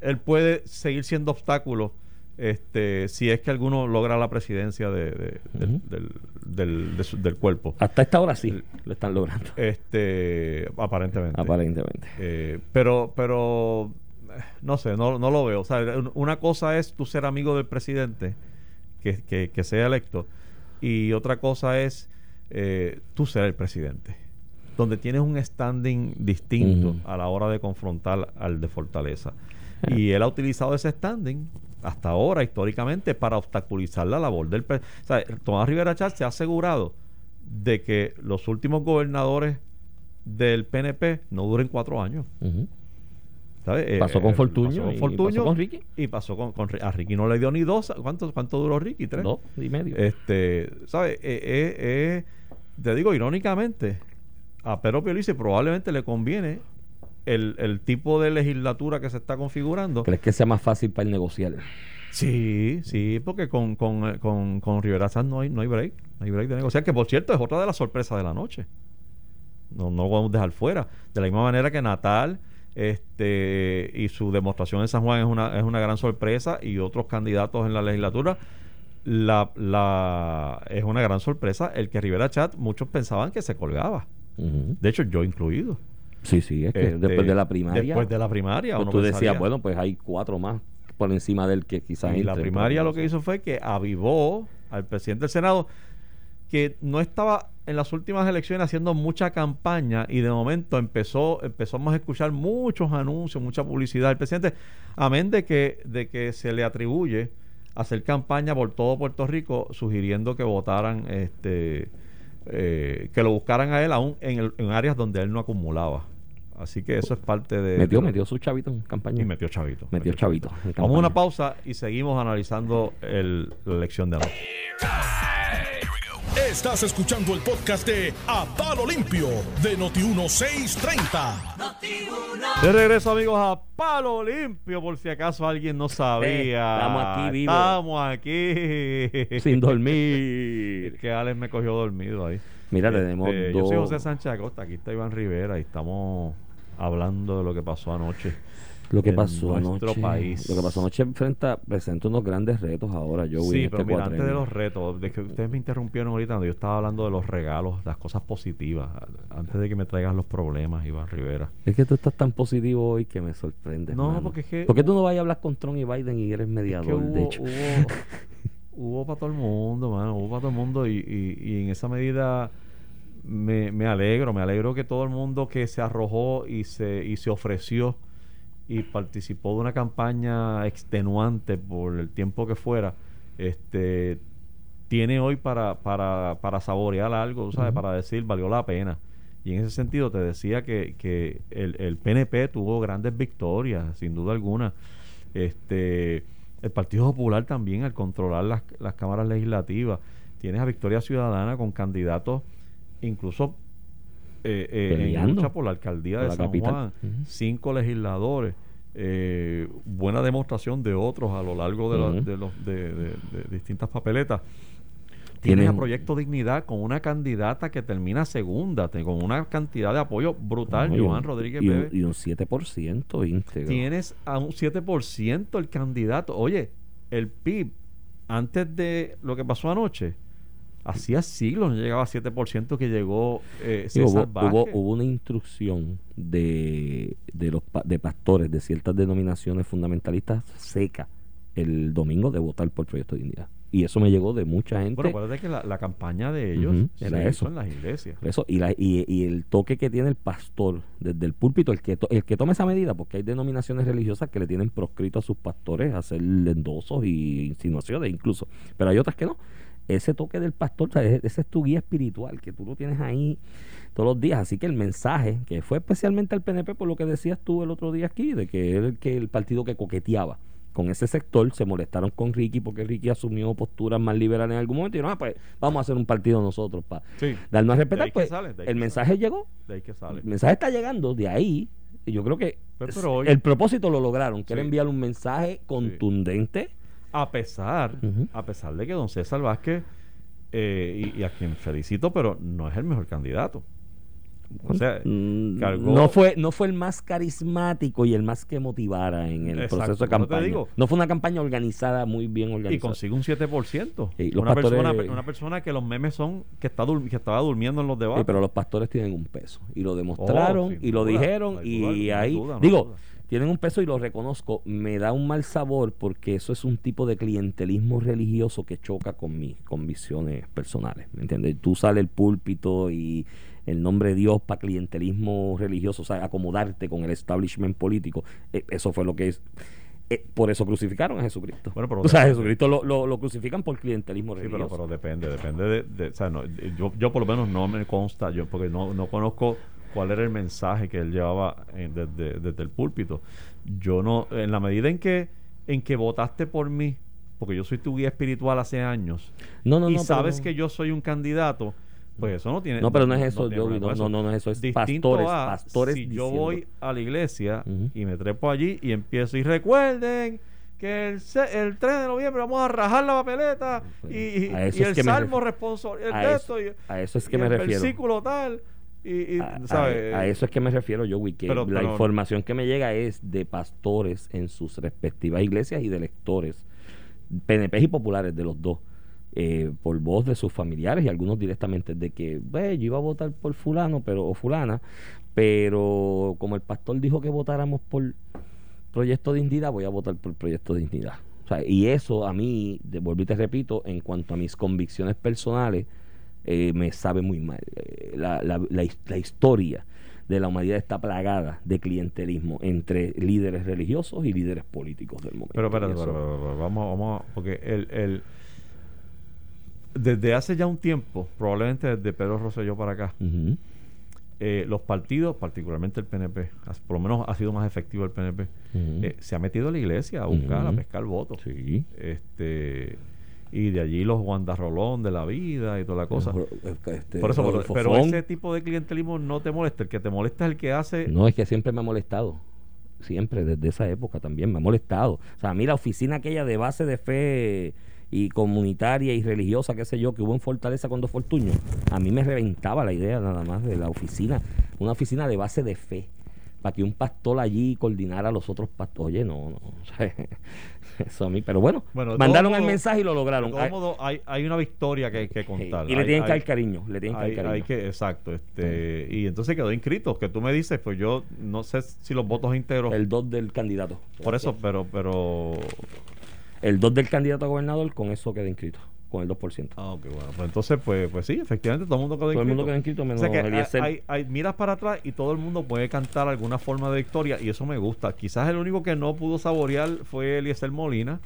él puede seguir siendo obstáculo este, si es que alguno logra la presidencia de, del, del, cuerpo. Hasta esta hora sí lo están logrando. Este, aparentemente. Aparentemente. Eh, pero, pero, no sé, no, no lo veo. O sea, una cosa es tú ser amigo del presidente, que, que, sea electo, y otra cosa es eh, tú ser el presidente donde tienes un standing distinto a la hora de confrontar al de Fortaleza. Y él ha utilizado ese standing hasta ahora, históricamente, para obstaculizar la labor del... O sea, Tomás Rivera Chávez se ha asegurado de que los últimos gobernadores del PNP no duren cuatro años. Eh, pasó con Fortuño, y pasó con Ricky. Y pasó con, A Ricky no le dio ni dos. ¿Cuánto, cuánto duró Ricky? ¿Tres? Dos y medio. Este, ¿sabes? Eh, eh, te digo, irónicamente, a Pedro Piolice probablemente le conviene el, tipo de legislatura que se está configurando. ¿Crees que sea más fácil para el negociar? Sí, sí, porque con, con, con, con Rivera Sanz no hay, no hay break. No hay break de negociar, que por cierto es otra de las sorpresas de la noche. No, no lo vamos a dejar fuera. De la misma manera que Natal este y su demostración en San Juan es una, es una gran sorpresa y otros candidatos en la legislatura la, la es una gran sorpresa el que Rivera Chat muchos pensaban que se colgaba de hecho yo incluido Sí, sí, es que este, después de la primaria. Después de la primaria. Pues tú decías, bueno, pues hay cuatro más por encima del que quizás. Y la primaria lo que hizo fue que avivó al presidente del Senado, que no estaba en las últimas elecciones haciendo mucha campaña y de momento empezó empezamos a escuchar muchos anuncios, mucha publicidad del presidente, amén de que, de que se le atribuye hacer campaña por todo Puerto Rico sugiriendo que votaran este eh, que lo buscaran a él aún en, en, áreas donde él no acumulaba. Así que eso es parte de. Metió, metió su chavito en campaña. Y metió chavito. Metió, chavito. Vamos a una pausa y seguimos analizando el, la elección de anoche. Estás escuchando el podcast de A Palo Limpio de Noti1630. de regreso, amigos, a Palo Limpio, por si acaso alguien no sabía. estamos aquí vivos. Estamos aquí. Sin dormir. que Alex me cogió dormido ahí. Mira, tenemos este, Yo soy José Sánchez Acosta, aquí está Iván Rivera y estamos hablando de lo que pasó anoche lo que pasó nuestro anoche, país. Lo que pasó anoche enfrenta, presenta unos grandes retos ahora, yo Sí, este pero mira, antes de los retos, de que ustedes me interrumpieron ahorita, yo estaba hablando de los regalos, las cosas positivas, antes de que me traigan los problemas, Iván Rivera. Es que tú estás tan positivo hoy que me sorprende. No, porque es que... ¿Por qué tú no vayas a hablar con Trump y Biden y eres mediador, hubo, de hecho? Hubo, para todo el mundo, mano, hubo para todo el mundo y, y, en esa medida... Me, me alegro, me alegro que todo el mundo que se arrojó y se, y se ofreció y participó de una campaña extenuante por el tiempo que fuera, este tiene hoy para, para, para saborear algo, ¿sabes? Para decir, valió la pena. Y en ese sentido te decía que, que el, el, PNP tuvo grandes victorias, sin duda alguna. Este, el Partido Popular también, al controlar las, las cámaras legislativas, tienes a Victoria Ciudadana con candidatos incluso eh, eh, en lucha por la alcaldía de San Juan, cinco legisladores, eh, buena demostración de otros a lo largo de, de, los, de, distintas papeletas. Tienes a Proyecto Dignidad con una candidata que termina segunda, con una cantidad de apoyo brutal, Joan Rodríguez y, un, y un 7% íntegro. Tienes a un 7% el candidato. Oye, el PIB, antes de lo que pasó anoche, hacía siglos no llegaba a 7% que llegó eh, hubo, hubo, una instrucción de, de los de pastores de ciertas denominaciones fundamentalistas seca el domingo de votar por proyecto de dignidad Y eso me llegó de mucha gente. Bueno, acuérdate que la, la campaña de ellos Ujú, se era eso. en las iglesias. Eso, y, la, y, y el toque que tiene el pastor desde el púlpito, el que, to- el que tome esa medida, porque hay denominaciones religiosas que le tienen proscrito a sus pastores a hacer endosos y insinuaciones incluso, pero hay otras que no. Ese toque del pastor, o sea, ese es tu guía espiritual, que tú lo tienes ahí todos los días. Así que el mensaje, que fue especialmente al PNP, por lo que decías tú el otro día aquí, de que el, que el partido que coqueteaba con ese sector, se molestaron con Ricky porque Ricky asumió posturas más liberales en algún momento y no, ah, pues vamos a hacer un partido nosotros para Sí. darnos a respetar, pues sale, el mensaje llegó, De ahí que sale. el mensaje está llegando de ahí, y yo creo que Pero- es- pero hoy- el propósito lo lograron, que era enviar un mensaje contundente. A pesar, a pesar de que don César Vázquez, eh, y, y a quien felicito, pero no es el mejor candidato. O sea, Mm, cargó- no fue no fue el más carismático y el más que motivara en el Exacto, proceso de campaña. digo. No fue una campaña organizada, muy bien y organizada. consigue un 7%. Sí, una, pastores- persona, una persona que los memes son que, está que estaba durmiendo en los Sí, debates. pero los pastores tienen un peso y lo demostraron Oh, y lo duda, dijeron y ahí duda, no hay digo. Tienen un peso y lo reconozco me da un mal sabor porque eso es un tipo de clientelismo religioso que choca con mis convicciones personales ¿me entiendes? tú sales el púlpito y el nombre de Dios para clientelismo religioso o sea acomodarte con el establishment político eh, eso fue lo que es eh, por eso crucificaron a Jesucristo Bueno, pero o sea depende. Jesucristo lo, lo- lo crucifican por clientelismo Sí, religioso pero, pero depende, depende de, de- o sea, no, yo, yo por lo menos no me consta, yo porque no, no conozco cuál era el mensaje que él llevaba eh, desde, desde el púlpito. Yo no, en la medida en que, en que votaste por mí, porque yo soy tu guía espiritual hace años, no no y no sabes no. que yo soy un candidato, pues eso no tiene. No, pero no es eso, Joey, problema no, no, no, no es eso, es Distinto pastores, a pastores Si yo voy a la iglesia y me trepo allí y empiezo y recuerden que el, el 3 de noviembre vamos a rajar la papeleta y, y- el salmo responsable eso- a eso es que y me el refiero. versículo tal y, y, A, a- ¿sabes? a eso es que me refiero yo, Pero- la pero- información que me llega es de pastores en sus respectivas iglesias y de electores, PNP y populares de los dos, eh, por voz de sus familiares y algunos directamente, de que "Ve, yo iba a votar por fulano pero o fulana, pero como el pastor dijo que votáramos por Proyecto Dignidad, voy a votar por Proyecto Dignidad. O sea, y eso a mí, de, vuelvo y te repito, en cuanto a mis convicciones personales, eh, me sabe muy mal. Eh, la, la- la la historia de la humanidad está plagada de clientelismo entre líderes religiosos y líderes políticos del momento. Pero espérate, vamos, vamos, a- porque el, el desde hace ya un tiempo, probablemente desde Pedro Rosselló para acá, eh, los partidos, particularmente el PNP, por lo menos ha sido más efectivo el PNP, eh, se ha metido a la iglesia a buscar, a pescar votos. Sí. Este, y de allí los Rolón de la vida y toda la cosa. Este, Por eso, pero, ese tipo de clientelismo no te molesta. El que te molesta es el que hace. No, es que siempre me ha molestado. Siempre, desde esa época también me ha molestado. O sea, a mí la oficina aquella de base de fe y comunitaria y religiosa, qué sé yo, que hubo en Fortaleza cuando Fortuño, a mí me reventaba la idea nada más de la oficina, una oficina de base de fe, para que un pastor allí coordinara a los otros pastores. Oye, no, no. eso a mí, pero bueno, mandaron el modo- mensaje y lo De lograron. Hay- modos, hay, hay una victoria que hay que contar. y le Hay- tienen que dar cariño, le tienen que dar cariño. hay que, exacto. Este, Y entonces quedó inscrito. Que tú me dices, pues yo no sé si los votos íntegros. El 2 del candidato. por eso, pero. pero El 2 del candidato a gobernador, con eso queda inscrito, con el 2%. Ah, ok, bueno. Pues entonces, pues, pues sí, efectivamente, todo el mundo quedó Todo el inscrito. mundo quedó inscrito, menos O sea que hay, Eliezer. hay- hay- miras para atrás y todo el mundo puede cantar alguna forma de victoria y eso me gusta. Quizás el único que no pudo saborear fue Eliezer Molina.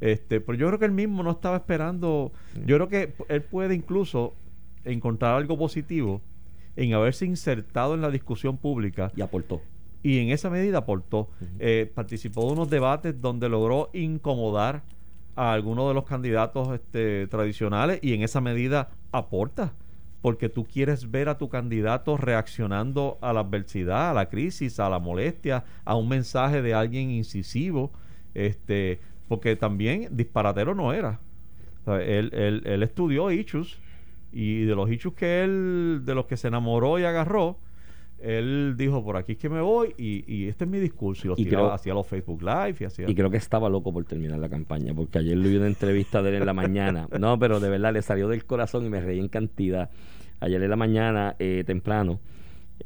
Este, pero yo creo que él mismo no estaba esperando. Yo creo que él puede incluso encontrar algo positivo en haberse insertado en la discusión pública y aportó. y en esa medida aportó. Eh, participó de unos debates donde logró incomodar a algunos de los candidatos este, tradicionales y en esa medida aporta. Porque tú quieres ver a tu candidato reaccionando a la adversidad, a la crisis, a la molestia, a un mensaje de alguien incisivo. Este, porque también disparatero no era. Él, él- él estudió issues y de los issues que él, de los que se enamoró y agarró, él dijo, por aquí es que me voy y, y este es mi discurso. Y, los Y tiraba, creo- hacía los Facebook Live y hacía... Y creo que estaba loco por terminar la campaña, porque ayer le vi una entrevista de él en la mañana. No, pero de verdad le salió del corazón y me reí en cantidad. Ayer en la mañana, eh, temprano,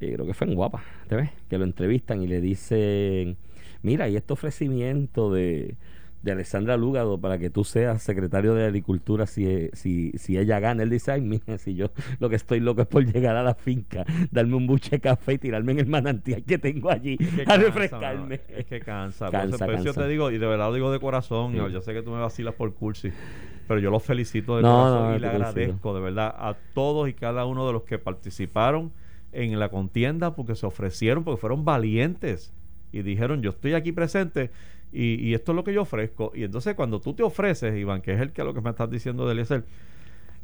eh, creo que fue en Guapa, ¿te ves? Que lo entrevistan y le dicen, mira, y este ofrecimiento de, de Alessandra Lúgado para que tú seas secretario de Agricultura si, si, si ella gana. Él dice, ay, mira, si yo lo que estoy loco es por llegar a la finca, darme un buche de café y tirarme en el manantial que tengo allí a refrescarme. Es que cansa. Cansa, eso- yo cansa. te digo, y de verdad lo digo de corazón, Sí. yo, yo sé que tú me vacilas por cursi, pero yo los felicito de No, corazón no, y le agradezco de verdad a todos y cada uno de los que participaron en la contienda porque se ofrecieron, porque fueron valientes y dijeron, yo estoy aquí presente y, y esto es lo que yo ofrezco. Y entonces cuando tú te ofreces, Iván, que es el que lo que me estás diciendo de Eliezer,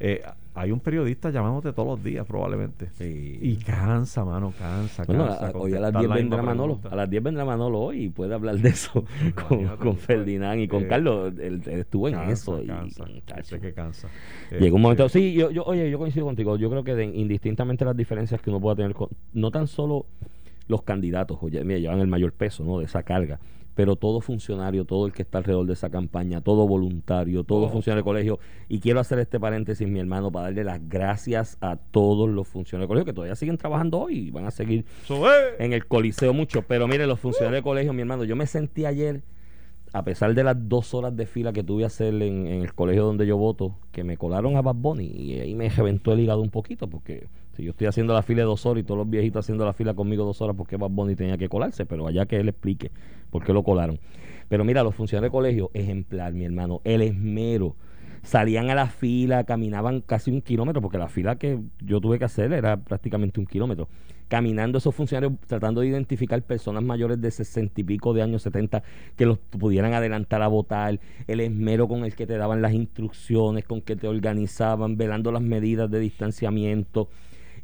eh, hay un periodista llamándote todos los días probablemente. Sí. Y cansa, mano, cansa. Bueno, cansa a- hoy a las contestar 10 la vendrá Manolo. pregunta. A las 10 vendrá Manolo hoy y puede hablar de eso con, con Ferdinand y con eh, Carlos. Él, él estuvo en eso. y, cansa. Muchacho, sé que cansa. Llegó un momento, Este, sí, yo, yo, oye, yo coincido contigo. Yo creo que de- indistintamente las diferencias que uno pueda tener, con, no tan solo los candidatos, oye, mira, llevan el mayor peso ¿no? de esa carga, pero todo funcionario, todo el que está alrededor de esa campaña, todo voluntario, todo Oh. funcionario de colegio. Y quiero hacer este paréntesis, mi hermano, para darle las gracias a todos los funcionarios de colegio que todavía siguen trabajando hoy y van a seguir es. en el coliseo mucho. Pero mire, los funcionarios de colegio, mi hermano, yo me sentí ayer, a pesar de las dos horas de fila que tuve a hacer en, en el colegio donde yo voto, que me colaron a Bad Bunny y ahí me reventó el hígado un poquito, porque yo estoy haciendo la fila dos horas y todos los viejitos haciendo la fila conmigo dos horas, ¿por qué Bad Bunny tenía que colarse? Pero allá que él explique por qué lo colaron. Pero mira, los funcionarios de colegio, ejemplar, mi hermano, el esmero. Salían a la fila, caminaban casi un kilómetro, porque la fila que yo tuve que hacer era prácticamente un kilómetro. Caminando esos funcionarios, tratando de identificar personas mayores de sesenta y pico de años, 70, que los pudieran adelantar a votar, el esmero con el que te daban las instrucciones, con que te organizaban, velando las medidas de distanciamiento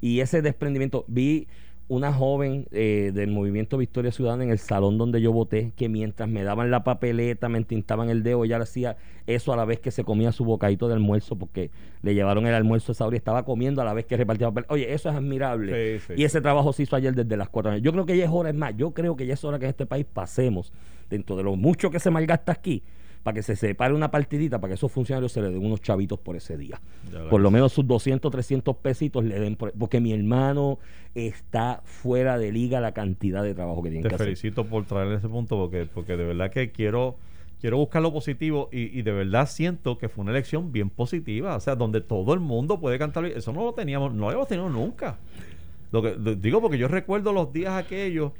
y ese desprendimiento. Vi una joven eh, del movimiento Victoria Ciudadana en el salón donde yo voté, que mientras me daban la papeleta, me entintaban el dedo, ella hacía eso a la vez que se comía su bocadito de almuerzo, porque le llevaron el almuerzo a esa hora y estaba comiendo a la vez que repartía papel. Oye, eso es admirable. Sí, sí, y ese trabajo se hizo ayer desde las 4 de la Yo creo que ya es hora, es más, yo creo que ya es hora que en este país pasemos, dentro de lo mucho que se malgasta aquí, para que se separe una partidita, para que esos funcionarios se le den unos chavitos por ese día. Por lo menos sus 200, 300 pesitos le den, por- porque mi hermano está fuera de liga la cantidad de trabajo que tiene Te que hacer. felicito por traer ese punto porque, porque de verdad que quiero, quiero buscar lo positivo y, y de verdad siento que fue una elección bien positiva, o sea, donde todo el mundo puede cantar. Eso no lo teníamos, no lo hemos tenido nunca. Lo que, lo- digo porque yo recuerdo los días aquellos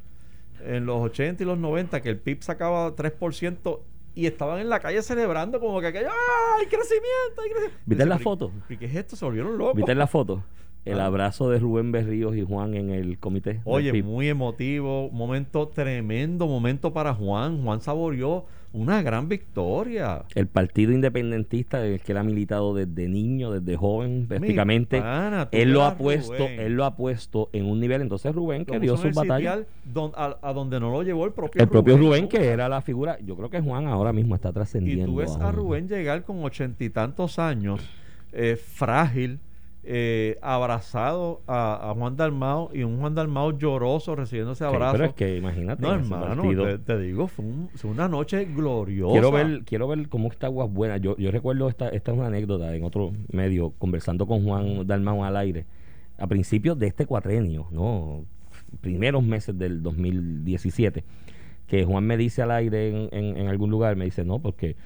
en los 80 y los 90 que el PIB sacaba 3% y estaban en la calle celebrando como que aquello, ¡ah, hay crecimiento! Hay crecimiento! ¿Viste la "¿Pero y- foto? ¿y ¿Qué es esto? Se volvieron locos. ¿Viste la foto? El Ah. abrazo de Rubén Berríos y Juan en el comité. Oye, muy emotivo, momento tremendo, momento para Juan. Juan saboreó una gran victoria. El partido independentista del que él ha militado desde niño, desde joven, prácticamente. pana, él lo ha puesto, Rubén. él lo ha puesto en un nivel. Entonces Rubén que dio el sitial don- a, a donde no lo llevó el propio El propio Rubén, que era la figura. Yo creo que Juan ahora mismo está Y trascendiendo. tú ves a. Rubén llegar con ochenta y tantos años, eh, frágil, eh, abrazado a, a Juan Dalmao y un Juan Dalmao lloroso recibiendo ese abrazo. pero es que imagínate. no, hermano, te, te digo, fue, un- fue una noche gloriosa. Quiero ver, quiero ver cómo está Aguas Buenas. Yo, yo recuerdo esta, esta es una anécdota en otro medio, conversando con Juan Dalmau al aire, a principios de este cuatrenio, ¿no? Primeros meses del 2017, que Juan me dice al aire en, en- en algún lugar, me dice, no, porque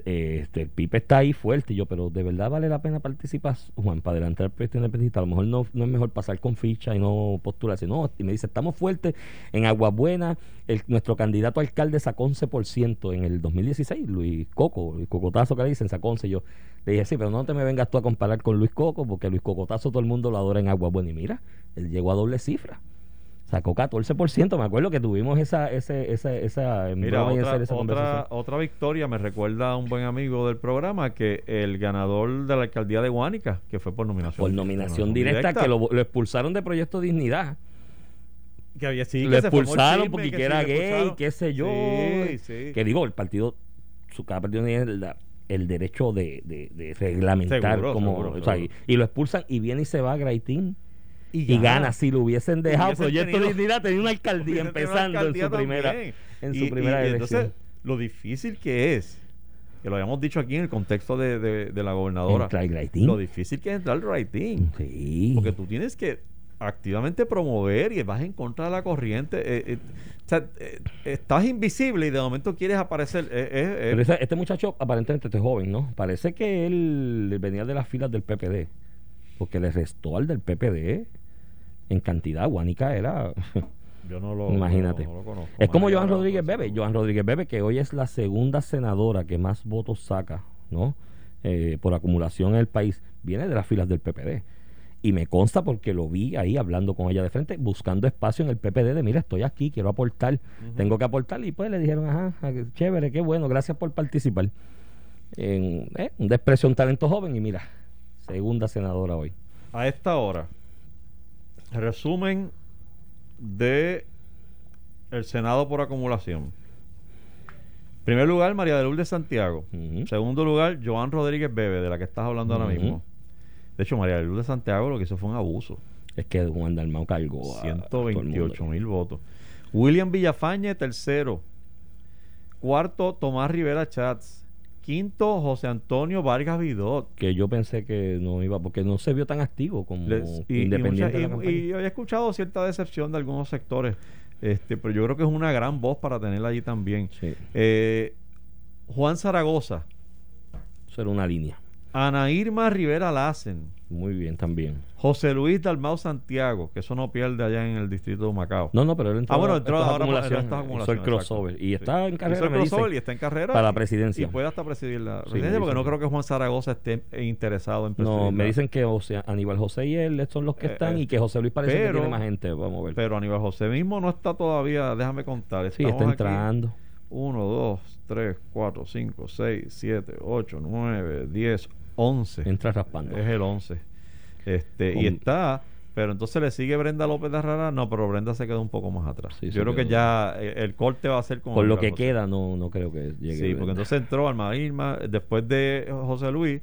te- eh, este, el Pipe está ahí fuerte. Y yo, pero de verdad vale la pena participar, Juan, para adelantar el proyecto independentista. A lo mejor no, no es mejor pasar con ficha y no postularse. No, y me dice, estamos fuertes en Aguas Buenas. El, nuestro candidato alcalde sacó 11% en el 2016, Luis Coco, Luis Cocotazo que le dicen, sacó 11. Yo le dije, sí, pero no te me vengas tú a comparar con Luis Coco, porque Luis Cocotazo todo el mundo lo adora en Aguas Buenas. Y mira, él llegó a doble cifra. Sacó 14%. Me acuerdo que tuvimos esa, ese, esa, esa, Mira, otra, esa otra, otra victoria me recuerda a un buen amigo del programa que el ganador de la alcaldía de Guánica, que fue por nominación. Por nominación directa, que lo, lo expulsaron de Proyecto Dignidad. que había sí, lo expulsaron chisme, porque que sí, era gay, qué sé yo. Sí, sí. Que digo, el partido, su cada partido tiene el, el derecho de, de, de reglamentar Seguro, como. seguro, o sea, seguro. y, y lo expulsan y viene y se va a Graitín. Y, gana. Si lo hubiesen dejado, Hubiesen Proyecto tenido- Dignidad tenía una alcaldía una empezando alcaldía en su primera, en su y- primera y elección. entonces, lo difícil que es, que lo habíamos dicho aquí en el contexto de, de- de la gobernadora, lo difícil que es entrar al Raitín. Sí. Porque tú tienes que activamente promover y vas en contra de la corriente. eh, eh, o sea, eh, estás invisible y de momento quieres aparecer. Pero ese- este muchacho aparentemente este joven, ¿no? Parece que él venía de las filas del PPD. Porque le restó al del PPD en cantidad. Guanica era... yo no lo, Imagínate. no lo conozco. Es como Joan Rodríguez Bebe. no. Joan Rodríguez Bebe, que hoy es la segunda senadora que más votos saca, ¿no? Eh, por acumulación en el país, viene de las filas del PPD. Y me consta porque lo vi ahí hablando con ella de frente, buscando espacio en el PPD de, mira, estoy aquí, quiero aportar, tengo que aportar. Y pues le dijeron, ajá, ah, chévere, qué bueno, gracias por participar. En, eh, un desprecio, un talento joven y mira, segunda senadora hoy. A esta hora, resumen de el Senado por acumulación. Primer lugar, María de Lourdes Santiago. Segundo lugar, Joan Rodríguez Bebe, de la que estás hablando ahora mismo. De hecho, María de Lourdes Santiago lo que hizo fue un abuso. Es que Juan Dalmau cargó a, a todo el mundo. 128 mil votos. William Villafañe, tercero. Cuarto, Tomás Rivera Chats. Quinto, José Antonio Vargas Vidot. que yo pensé que no iba, porque no se vio tan activo como Les- y, y independiente mucha- de la y- campaña. y había escuchado cierta decepción de algunos sectores, este, pero yo creo que es una gran voz para tenerla allí también. Sí, Eh, Juan Zaragoza, eso era una línea. Ana Irma Rivera Lassen, Muy bien también. José Luis Dalmau Santiago, que eso no pierde allá en el distrito de Macao. No, no, pero él entró, Ah, bueno, entró ahora acumulación, acumulación, el crossover. Y Sí. está en carrera, me crossover dicen, y está en carrera. para la presidencia. Y puede hasta presidir la presidencia, porque no creo que Juan Zaragoza esté interesado en presidir. No, me dicen que o sea, Aníbal José y él son los que Eh, están eh, y que José Luis parece que tiene más gente. Vamos a ver. Pero Aníbal José mismo no está todavía, déjame contar. sí, está aquí. entrando. 1, 2, 3, 4, 5, 6, 7, 8, 9, 10, 11. Entra raspando. Es el 11. Este, y está, pero entonces le sigue Brenda López de Rara. No, pero Brenda se quedó un poco más atrás. Sí, Yo creo que ya el corte va a ser con Por lo que José. queda, no, no creo que llegue. Sí, porque entonces entró Alma Irma, después de José Luis,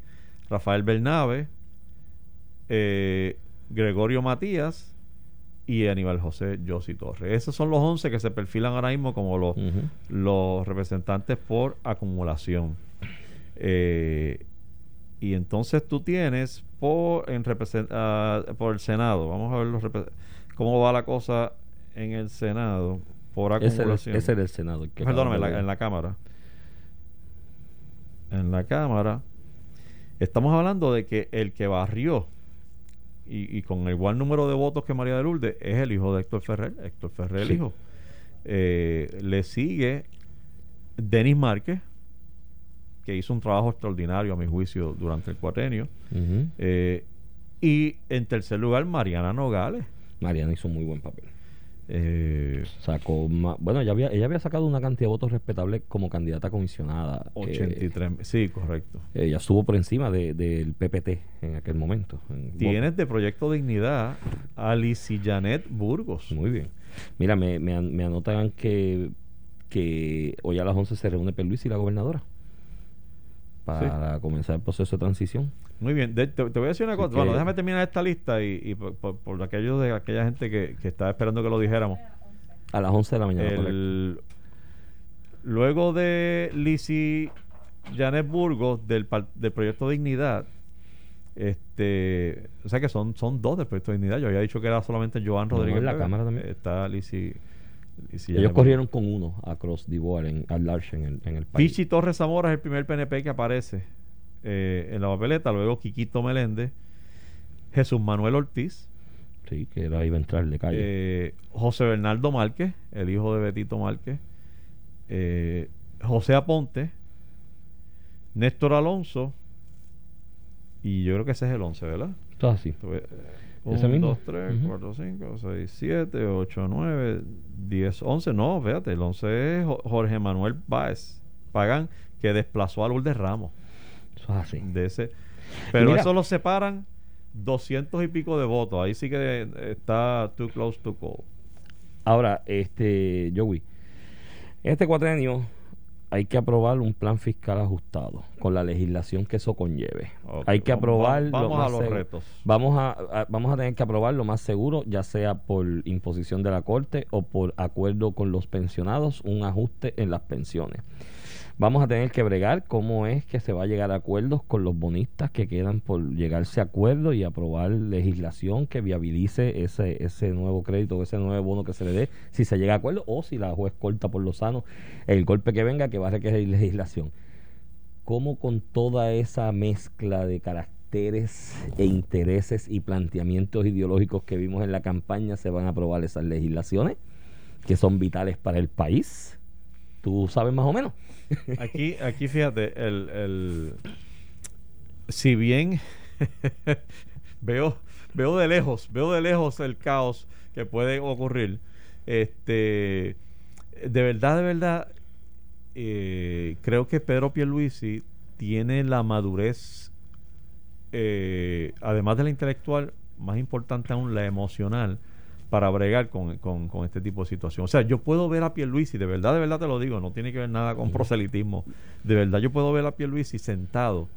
Rafael Bernabe, eh, Gregorio Matías y Aníbal José Yossi Torres. Esos son los 11 que se perfilan ahora mismo como los, los representantes por acumulación. Eh, y entonces tú tienes por, en ah, por el Senado, vamos a ver los cómo va la cosa en el Senado por acumulación. es- ese era el Senado. que Perdóname, la, en la Cámara. En la Cámara. Estamos hablando de que el que barrió y, y con el igual número de votos que María de Lourdes es el hijo de Héctor Ferrer. Héctor Ferrer, el hijo. Eh, le sigue Denis Márquez, que hizo un trabajo extraordinario a mi juicio durante el cuatrenio. Eh, y en tercer lugar, Mariana Nogales. Mariana hizo muy buen papel. Eh, Sacó bueno, ella había, ella había sacado una cantidad de votos respetable como candidata comisionada. Eh, 83. sí, correcto. ella estuvo por encima de- del PPT en aquel momento. en Tienes de Proyecto Dignidad a Janet Burgos. Muy bien. Mira, me, me, me anotan que, que hoy a las 11 se reúne Luis y la gobernadora para comenzar el proceso de transición. Muy bien. De- te, te voy a decir una Así cosa. Bueno, déjame terminar esta lista y, y por, por- por aquellos de aquella gente que, que estaba esperando que lo dijéramos. A las 11 de la mañana. El- luego de Lizy Janet Burgos del, del Proyecto Dignidad, este, o sea que son, son dos del Proyecto Dignidad. Yo había dicho que era solamente Joan No, Rodríguez. en la. Cámara también. Está Lizy. Ellos corrieron con uno a Cross Divoire en, al large en el, en el país. Pichi Torres Zamora es el primer PNP que aparece eh, en la papeleta. Luego Quiquito Meléndez, Jesús Manuel Ortiz, Sí, que era iba a entrar de calle. eh, José Bernardo Márquez, el hijo de Betito Márquez, eh, José Aponte, Néstor Alonso, y yo creo que ese es el 11, ¿verdad? Todo así. Tuve, ¿Ese 1, mismo? 2, 3, Ujú. 4, 5, 6, 7, 8, 9, 10, 11. No, fíjate, el 11 es Jo- Jorge Manuel Báez Pagán, que desplazó a Lourdes Ramos. Eso es así. De ese. Pero mira- eso lo separan 200 y pico de votos. Ahí sí que eh, está too close to call. Ahora, este, Joey, este cuatrenio hay que aprobar un plan fiscal ajustado con la legislación que eso conlleve. Hay que vamos- aprobar. lo vamos a los seguro- retos. Vamos a, a- vamos a tener que aprobar lo más seguro, ya sea por imposición de la corte o por acuerdo con los pensionados, un ajuste en las pensiones. Vamos a tener que bregar cómo es que se va a llegar a acuerdos con los bonistas que quedan por llegarse a acuerdo y aprobar legislación que viabilice ese, ese nuevo crédito, ese nuevo bono que se le dé, si se llega a acuerdo o si la juez corta por lo sano el golpe que venga que va a requerir legislación. ¿Cómo con toda esa mezcla de caracteres e intereses y planteamientos ideológicos que vimos en la campaña se van a aprobar esas legislaciones que son vitales para el país? ¿Tú sabes más o menos? Aquí, aquí fíjate, el, el si bien veo, veo de lejos, veo de lejos el caos que puede ocurrir, este de verdad, de verdad, eh, creo que Pedro Pierluisi tiene la madurez, eh, además de la intelectual, más importante aún la emocional, para bregar con, con, este tipo de situación. O sea, yo puedo ver a Pierluisi, de verdad, de verdad te lo digo, no tiene que ver nada con proselitismo. De verdad, yo puedo ver a Pierluisi sentado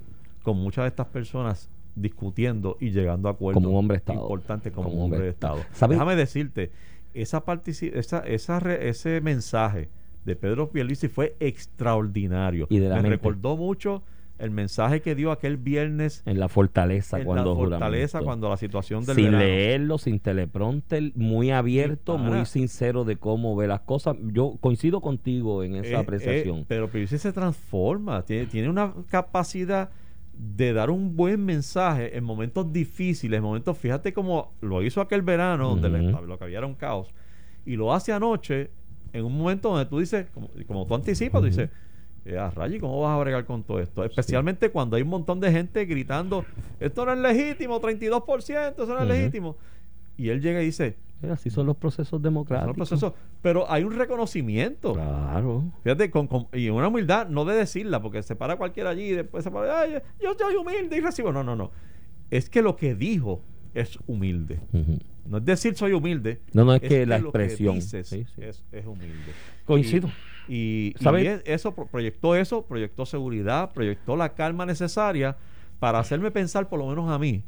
con muchas de estas personas discutiendo y llegando a acuerdos como un hombre Estado. importantes como, un hombre de Estado. Déjame decirte, esa, esa, esa ese mensaje de Pedro Pierluisi fue extraordinario. Y de Me recordó mucho el mensaje que dio aquel viernes en la fortaleza en cuando la fortaleza cuando la situación del sin leerlo sin teleprompter muy abierto muy sincero de cómo ve las cosas. Yo coincido contigo en esa apreciación. pero Pierluisi se transforma tiene, tiene una capacidad de dar un buen mensaje en momentos difíciles, en momentos, fíjate cómo lo hizo aquel verano, donde lo que había era un caos, y lo hace anoche, en un momento donde tú dices, como, como tú anticipas, tú dices, eh, ah, Rayi, ¿cómo vas a bregar con todo esto? Especialmente cuando hay un montón de gente gritando, esto no es legítimo, 32%, eso no es legítimo. Y él llega y dice, así son los procesos democráticos. pero hay un reconocimiento. Claro. Fíjate, con, y una humildad, no de decirla, porque se para cualquiera allí y después se para, Ay, yo soy humilde y recibo. No, no, no. Es que lo que dijo es humilde. No es decir soy humilde. No, no, es, que, la expresión Es, es, humilde. Coincido. Y, eso proyectó eso, proyectó seguridad, proyectó la calma necesaria para hacerme pensar, por lo menos a mí,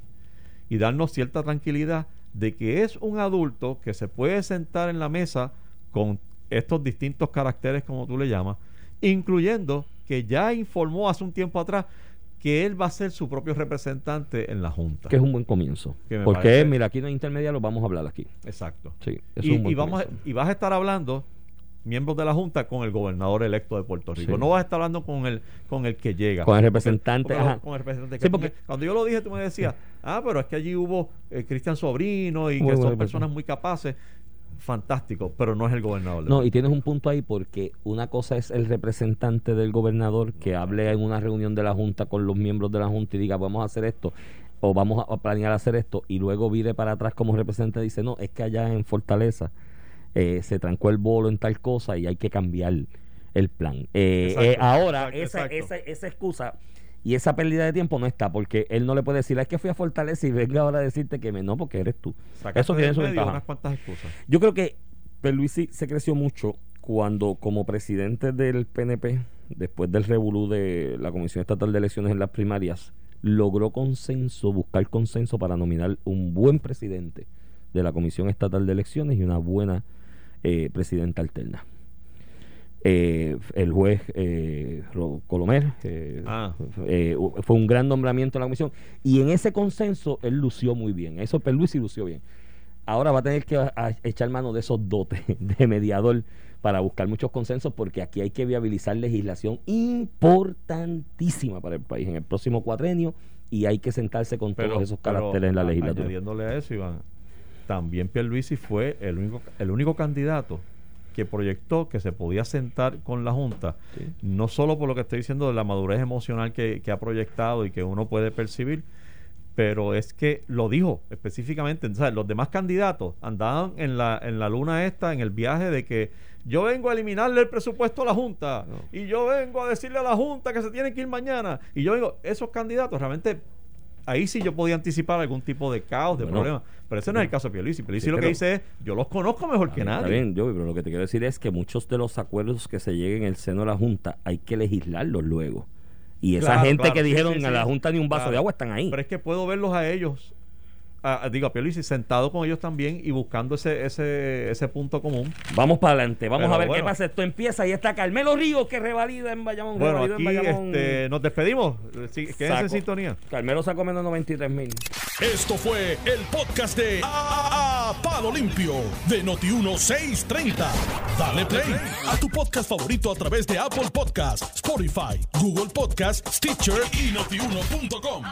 y darnos cierta tranquilidad de que es un adulto que se puede sentar en la mesa con estos distintos caracteres, como tú le llamas, incluyendo que ya informó hace un tiempo atrás que él va a ser su propio representante en la Junta. Que es un buen comienzo. Porque, mira, aquí no hay intermediario, vamos a hablar aquí. Exacto. Sí, y, vamos y vas a estar hablando miembros de la Junta con el gobernador electo de Puerto Rico. No vas a estar hablando con el con el que llega. Con el representante. Con el representante. porque, cuando yo lo dije, tú me decías, ah, pero es que allí hubo eh, Cristian Sobrino y que son personas muy capaces. Fantástico, pero no es el gobernador. No, y tienes un punto ahí porque una cosa es el representante del gobernador que hable en una reunión de la Junta con los miembros de la Junta y diga, vamos a hacer esto o vamos a planear hacer esto y luego vire para atrás como representante y dice, no, es que allá en Fortaleza eh, se trancó el bolo en tal cosa y hay que cambiar el plan. Eh, eh, ahora, esa, Esa, esa, excusa y esa pérdida de tiempo no está, porque él no le puede decir, es que fui a Fortaleza y venga ahora a decirte que me no, porque eres tú. Eso tiene su ventaja. Yo creo que Luisi se creció mucho cuando, como presidente del PNP, después del revolú de la Comisión Estatal de Elecciones en las primarias, logró consenso, buscar consenso para nominar un buen presidente de la Comisión Estatal de Elecciones y una buena eh, presidenta alterna. Eh, el juez eh, Colomer ah. fue un gran nombramiento en la comisión y en ese consenso él lució muy bien. Eso y lució bien. Ahora va a tener que echar mano de esos dotes de mediador para buscar muchos consensos porque aquí hay que viabilizar legislación importantísima para el país en el próximo cuatrenio y hay que sentarse con todos esos caracteres en la legislatura. Añadiéndole a eso, Iván, también Pierluisi fue el único, el único candidato que proyectó que se podía sentar con la Junta, no solo por lo que estoy diciendo de la madurez emocional que, ha proyectado y que uno puede percibir, pero es que lo dijo específicamente. los demás candidatos andaban en la, en la luna esta, en el viaje de que yo vengo a eliminarle el presupuesto a la Junta y yo vengo a decirle a la Junta que se tiene que ir mañana. Y yo vengo, esos candidatos realmente ahí sí yo podía anticipar algún tipo de caos, de problema. Pero ese no es el caso de Pierluisi. Pierluisi lo que dice es, yo los conozco mejor que nadie. Está bien, yo, pero lo que te quiero decir es que muchos de los acuerdos que se lleguen en el seno de la Junta hay que legislarlos luego. Y esa gente que dijeron a la Junta ni un vaso de agua están ahí. Pero es que puedo verlos a ellos a, a- digo, a Pierluisi sentado con ellos también y buscando ese, ese, ese punto común. Vamos para adelante, vamos Pero a ver bueno. qué pasa. Esto empieza y está Carmelo Ríos que revalida en Bayamón. Bueno, revalida en aquí Bayamón. este, nos despedimos. Sí, Quédense Saco. en sintonía. Carmelo sacó menos 93 mil. Esto fue el podcast de A, A- Palo Limpio de Noti1630. Dale play a tu podcast favorito a través de Apple Podcasts, Spotify, Google Podcasts, Stitcher y notiuno.com.